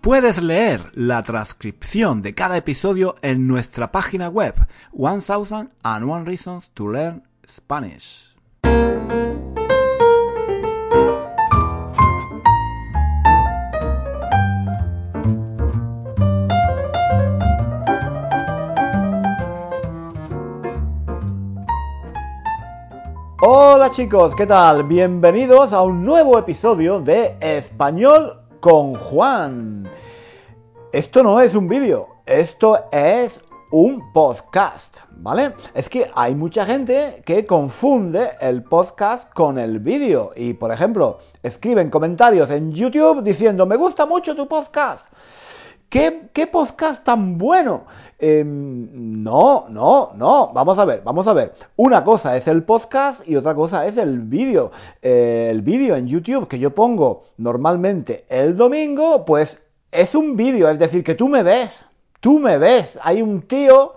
Puedes leer la transcripción de cada episodio en nuestra página web 1001 Reasons to Learn Spanish. Hola chicos, ¿qué tal? Bienvenidos a un nuevo episodio de Español con Juan. Esto no es un vídeo, esto es un podcast, ¿vale? Es que hay mucha gente que confunde el podcast con el vídeo y, por ejemplo, escriben comentarios en YouTube diciendo, me gusta mucho tu podcast. ¿Qué, podcast tan bueno? Em, no, no, no. Vamos a ver, vamos a ver. Una cosa es el podcast y otra cosa es el vídeo. Eh, el vídeo en YouTube que yo pongo normalmente el domingo, pues es un vídeo, es decir, que tú me ves. Tú me ves. Hay un tío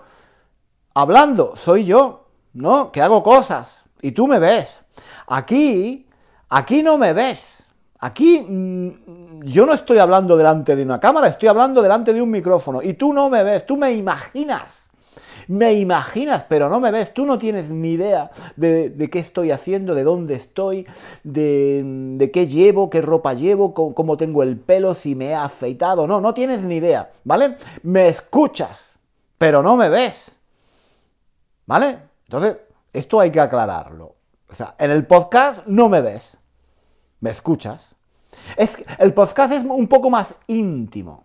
hablando, soy yo, ¿no? Que hago cosas y tú me ves. Aquí, aquí no me ves. Aquí mm, yo no estoy hablando delante de una cámara, estoy hablando delante de un micrófono y tú no me ves, tú me imaginas. Me imaginas, pero no me ves, tú no tienes ni idea de, qué estoy haciendo, de dónde estoy, de, qué llevo, qué ropa llevo, cómo, tengo el pelo, si me he afeitado, no, no tienes ni idea, ¿vale? Me escuchas, pero no me ves, ¿vale? Entonces, esto hay que aclararlo. O sea, en el podcast no me ves, me escuchas. Es, el podcast es un poco más íntimo.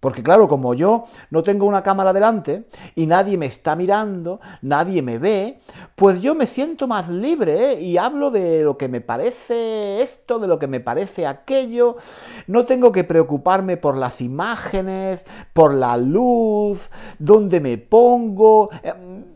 Porque claro, como yo no tengo una cámara delante y nadie me está mirando, nadie me ve, pues yo me siento más libre ¿eh? y hablo de lo que me parece esto, de lo que me parece aquello. No tengo que preocuparme por las imágenes, por la luz, dónde me pongo.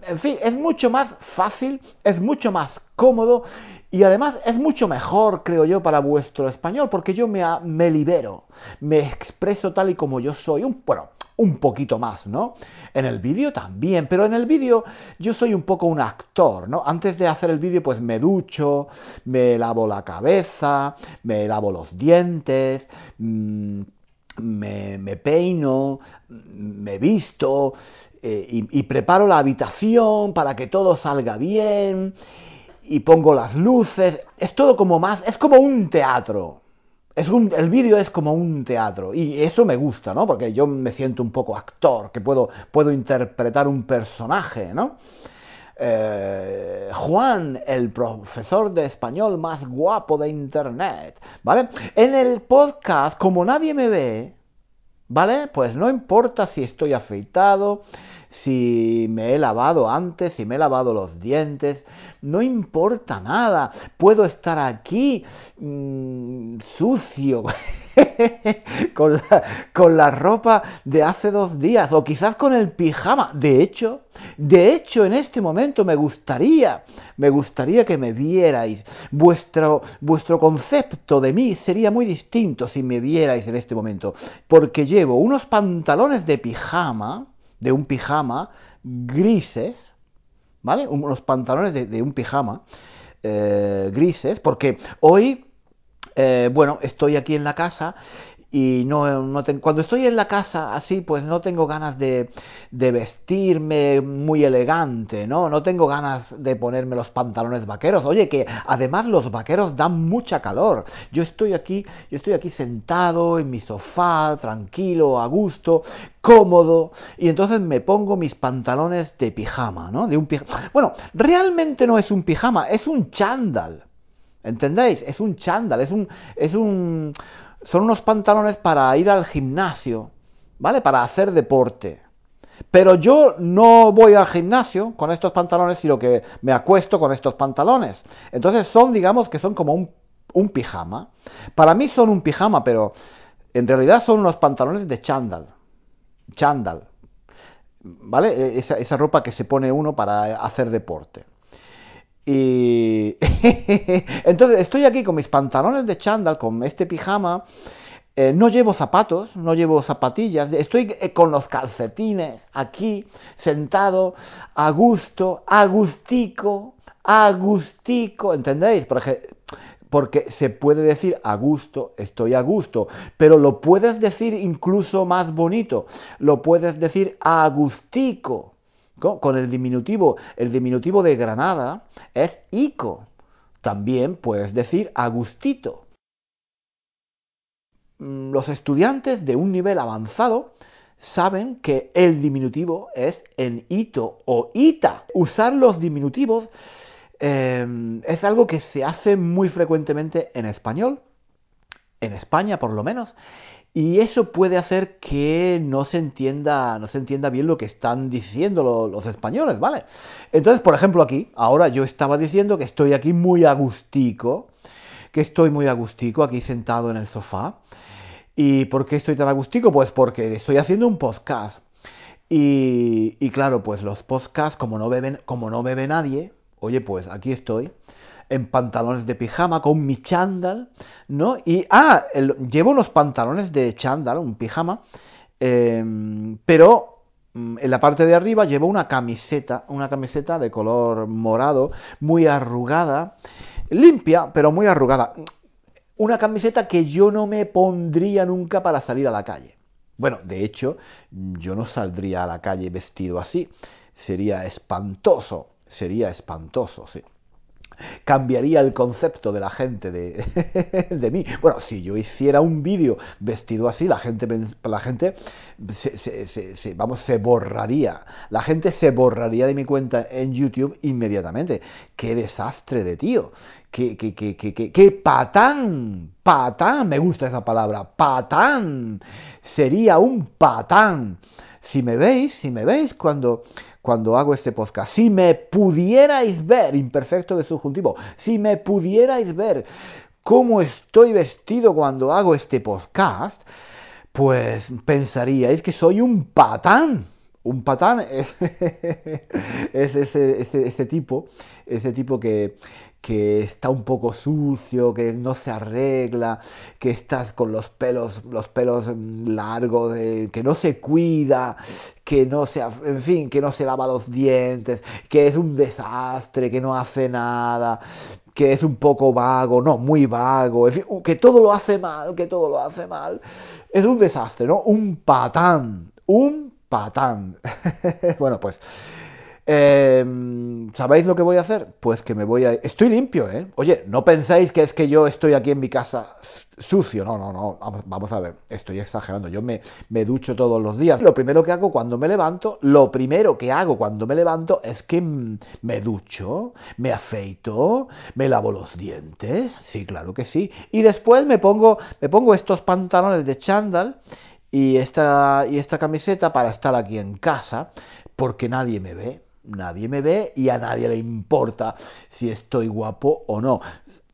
En fin, es mucho más fácil, es mucho más cómodo y además es mucho mejor, creo yo, para vuestro español, porque yo me, me libero, me expreso tal y como yo soy, un, bueno, un poquito más, ¿no? En el vídeo también, pero en el vídeo yo soy un poco un actor, ¿no? Antes de hacer el vídeo, pues me ducho, me lavo la cabeza, me lavo los dientes, mm, me, peino, me visto eh, y preparo la habitación para que todo salga bien y pongo las luces, es todo como más, es como un teatro. Es un, el vídeo es como un teatro y eso me gusta, ¿no? Porque yo me siento un poco actor, que puedo, puedo interpretar un personaje, ¿no? Eh, Juan, el profesor de español más guapo de internet, ¿vale? En el podcast, como nadie me ve, ¿vale? Pues no importa si estoy afeitado, si me he lavado antes, si me he lavado los dientes, no importa nada, puedo estar aquí mm, sucio. con, la, con la ropa de hace dos días o quizás con el pijama. De hecho, de hecho en este momento me gustaría, me gustaría que me vierais. Vuestro, vuestro concepto de mí sería muy distinto si me vierais en este momento, porque llevo unos pantalones de pijama de un pijama grises, ¿vale? Unos pantalones de, un pijama eh, grises, porque hoy, eh, bueno, estoy aquí en la casa y no, no cuando estoy en la casa así, pues no tengo ganas de, de, vestirme muy elegante, ¿no? No tengo ganas de ponerme los pantalones vaqueros. Oye, que además los vaqueros dan mucha calor. Yo estoy aquí, yo estoy aquí sentado en mi sofá, tranquilo, a gusto, cómodo, y entonces me pongo mis pantalones de pijama, ¿no? De un pijama. Bueno, realmente no es un pijama, es un chándal. ¿Entendéis? Es un chándal, es un es un son unos pantalones para ir al gimnasio, ¿vale? Para hacer deporte. Pero yo no voy al gimnasio con estos pantalones, sino que me acuesto con estos pantalones. Entonces son, digamos, que son como un, pijama. Para mí son un pijama, pero en realidad son unos pantalones de chándal. chándal, ¿vale? Esa, esa ropa que se pone uno para hacer deporte. Y entonces estoy aquí con mis pantalones de chándal, con este pijama. Eh, no llevo zapatos, no llevo zapatillas. Estoy eh, con los calcetines aquí, sentado, a gusto, agustico, agustico. ¿Entendéis? Porque, porque se puede decir a gusto, estoy a gusto, pero lo puedes decir incluso más bonito. Lo puedes decir agustico con el diminutivo. El diminutivo de Granada es Ico. También puedes decir Agustito. Mm, los estudiantes de un nivel avanzado saben que el diminutivo es en ito o ita. Usar los diminutivos em, es algo que se hace muy frecuentemente en español, en España por lo menos, y eso puede hacer que no se entienda, no se entienda bien lo que están diciendo los, españoles, ¿vale? Entonces, por ejemplo, aquí, ahora yo estaba diciendo que estoy aquí muy agustico, que estoy muy agustico aquí sentado en el sofá. ¿Y por qué estoy tan agustico? Pues porque estoy haciendo un podcast. Y, y claro, pues los podcasts, como no beben, como no bebe nadie, oye, pues aquí estoy en pantalones de pijama con mi chándal, ¿no? Y, ah, llevo unos pantalones de chándal, un pijama, em, pero mm, en la parte de arriba llevo una camiseta, una camiseta de color morado, muy arrugada, limpia, pero muy arrugada. Una camiseta que yo no me pondría nunca para salir a la calle. Bueno, de hecho, yo no saldría a la calle vestido así. Sería espantoso, sería espantoso, sí cambiaría el concepto de la gente de, de mí. Bueno, si yo hiciera un vídeo vestido así, la gente, la gente se, vamos, se borraría. La gente se borraría de mi cuenta en YouTube inmediatamente. ¡Qué desastre de tío! ¡Qué, qué, qué, qué, qué, qué patán! ¡Patán! Me gusta esa palabra. ¡Patán! Sería un patán. Si me veis, si me veis cuando cuando hago este podcast. Si me pudierais ver, imperfecto de subjuntivo, si me pudierais ver cómo estoy vestido cuando hago este podcast, pues pensaríais que soy un patán. Un patán es, es ese, ese, tipo, ese tipo que, que está un poco sucio, que no se arregla, que estás con los pelos, los pelos largos, que no se cuida, que no se, en fin, que no se lava los dientes, que es un desastre, que no hace nada, que es un poco vago, no, muy vago, que todo lo hace mal, que todo lo hace mal. Es un desastre, ¿no? Un patán, un patán. bueno, pues Em, ¿Sabéis lo que voy a hacer? Pues que me voy a... Estoy limpio, ¿eh? Oye, no pensáis que es que yo estoy aquí en mi casa sucio. No, no, no. Vamos, a ver. Estoy exagerando. Yo me, me ducho todos los días. Lo primero que hago cuando me levanto, lo primero que hago cuando me levanto es que me ducho, me afeito, me lavo los dientes. Sí, claro que sí. Y después me pongo, me pongo estos pantalones de chándal y esta, y esta camiseta para estar aquí en casa porque nadie me ve nadie me ve y a nadie le importa si estoy guapo o no.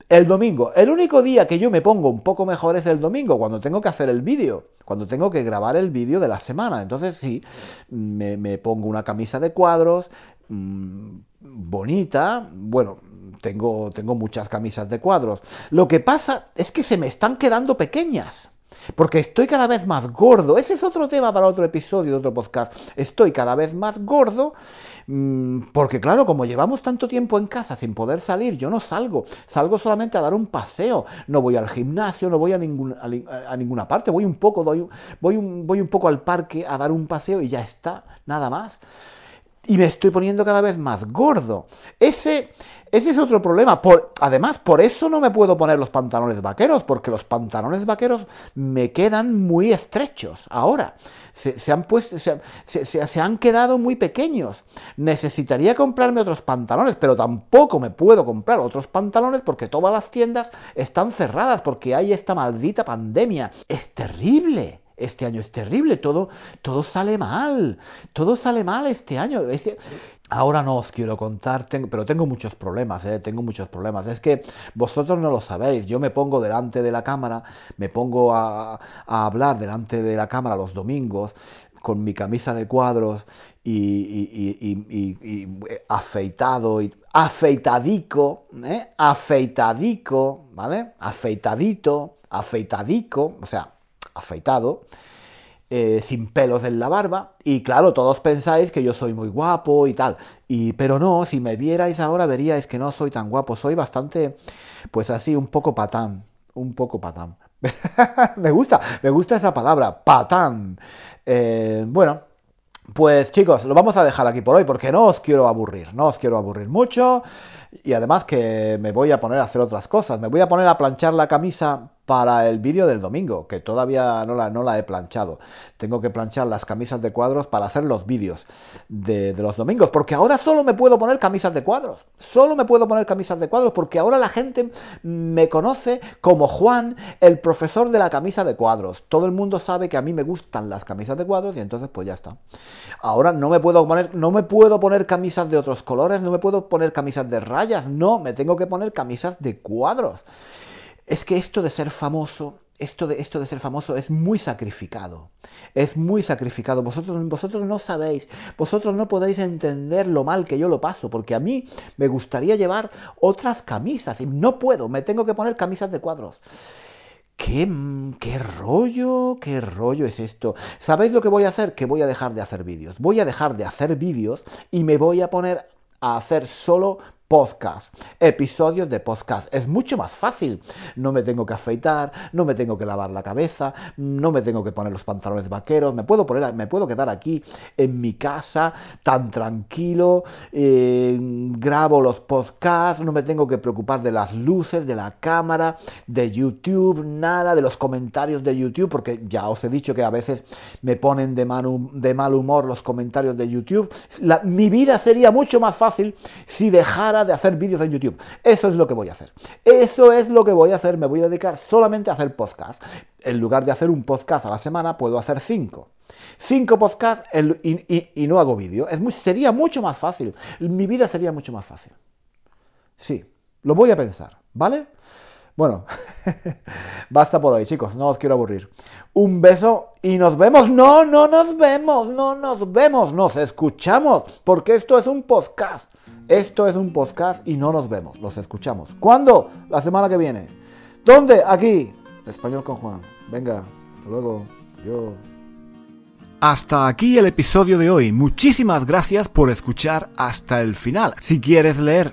El domingo, el único día que yo me pongo un poco mejor es el domingo, cuando tengo que hacer el vídeo, cuando tengo que grabar el vídeo de la semana. Entonces sí, me, pongo una camisa de cuadros, mm, bonita, bueno, tengo, tengo muchas camisas de cuadros. Lo que pasa es que se me están quedando pequeñas. Porque estoy cada vez más gordo. Ese es otro tema para otro episodio de otro podcast. Estoy cada vez más gordo Mm, porque claro, como llevamos tanto tiempo en casa sin poder salir, yo no salgo, salgo solamente a dar un paseo, no voy al gimnasio, no voy a, a, ninguna parte, voy un poco, doy, voy, un, voy un poco al parque a dar un paseo y ya está, nada más. Y me estoy poniendo cada vez más gordo. Ese, ese es otro problema. Además, por eso no me puedo poner los pantalones vaqueros, porque los pantalones vaqueros me quedan muy estrechos ahora se, han puesto, se, han quedado muy pequeños. Necesitaría comprarme otros pantalones, pero tampoco me puedo comprar otros pantalones porque todas las tiendas están cerradas, porque hay esta maldita pandemia. Es terrible. Este año es terrible, todo, todo sale mal, todo sale mal este año. Ahora no os quiero contar, pero tengo muchos problemas, ¿eh? tengo muchos problemas. Es que vosotros no lo sabéis. Yo me pongo delante de la cámara, me pongo a, hablar delante de la cámara los domingos, con mi camisa de cuadros y, afeitado, y, afeitadico, ¿eh? afeitadico, ¿vale? Afeitadito, afeitadico, o sea, afeitado, eh, sin pelos en la barba. Y claro, todos pensáis que yo soy muy guapo y tal. Y, pero no, si me vierais ahora veríais que no soy tan guapo. Soy bastante, pues así, un poco patán. Un poco patán. me gusta, me gusta esa palabra, patán. Eh, bueno, pues chicos, lo vamos a dejar aquí por hoy porque no os quiero aburrir, no os quiero aburrir mucho y además que me voy a poner a hacer otras cosas, me voy a poner a planchar la camisa para el vídeo del domingo, que todavía no la, no la he planchado. Tengo que planchar las camisas de cuadros para hacer los vídeos de, los domingos, porque ahora solo me puedo poner camisas de cuadros. Solo me puedo poner camisas de cuadros, porque ahora la gente me conoce como Juan, el profesor de la camisa de cuadros. Todo el mundo sabe que a mí me gustan las camisas de cuadros y entonces pues ya está. Ahora no me puedo poner, no me puedo poner camisas de otros colores, no me puedo poner camisas de rayas, no, me tengo que poner camisas de cuadros es que esto de ser famoso, esto de, esto de ser famoso es muy sacrificado. Es muy sacrificado. Vosotros, vosotros no sabéis, vosotros no podéis entender lo mal que yo lo paso, porque a mí me gustaría llevar otras camisas y no puedo, me tengo que poner camisas de cuadros. ¿Qué, ¿Qué rollo? ¿Qué rollo es esto? ¿Sabéis lo que voy a hacer? Que voy a dejar de hacer vídeos. Voy a dejar de hacer vídeos y me voy a poner a hacer solo podcast, episodios de podcast. Es mucho más fácil. No me tengo que afeitar, no me tengo que lavar la cabeza, no me tengo que poner los pantalones vaqueros, me puedo poner, me puedo quedar aquí en mi casa tan tranquilo, grabo los podcasts, no me tengo que preocupar de las luces, de la cámara, de YouTube, nada, de los comentarios de YouTube, porque ya os he dicho que a veces me ponen de mal humor los comentarios de YouTube. mi vida sería mucho más fácil si dejara de hacer vídeos en YouTube. Eso es lo que voy a hacer. Eso es lo que voy a hacer. Me voy a dedicar solamente a hacer podcast. En lugar de hacer un podcast a la semana, puedo hacer cinco. Cinco podcasts y, no hago vídeo. Sería mucho más fácil. Mi vida sería mucho más fácil. Sí, lo voy a pensar, ¿vale? Bueno, basta por hoy, chicos, no os quiero aburrir. Un beso y nos vemos. No, no nos vemos, no nos vemos, nos escuchamos, porque esto es un podcast. Esto es un podcast y no nos vemos, los escuchamos. ¿Cuándo? La semana que viene. ¿Dónde? Aquí. Español con Juan. Venga, luego. Yo. Hasta aquí el episodio de hoy. Muchísimas gracias por escuchar hasta el final. Si quieres leer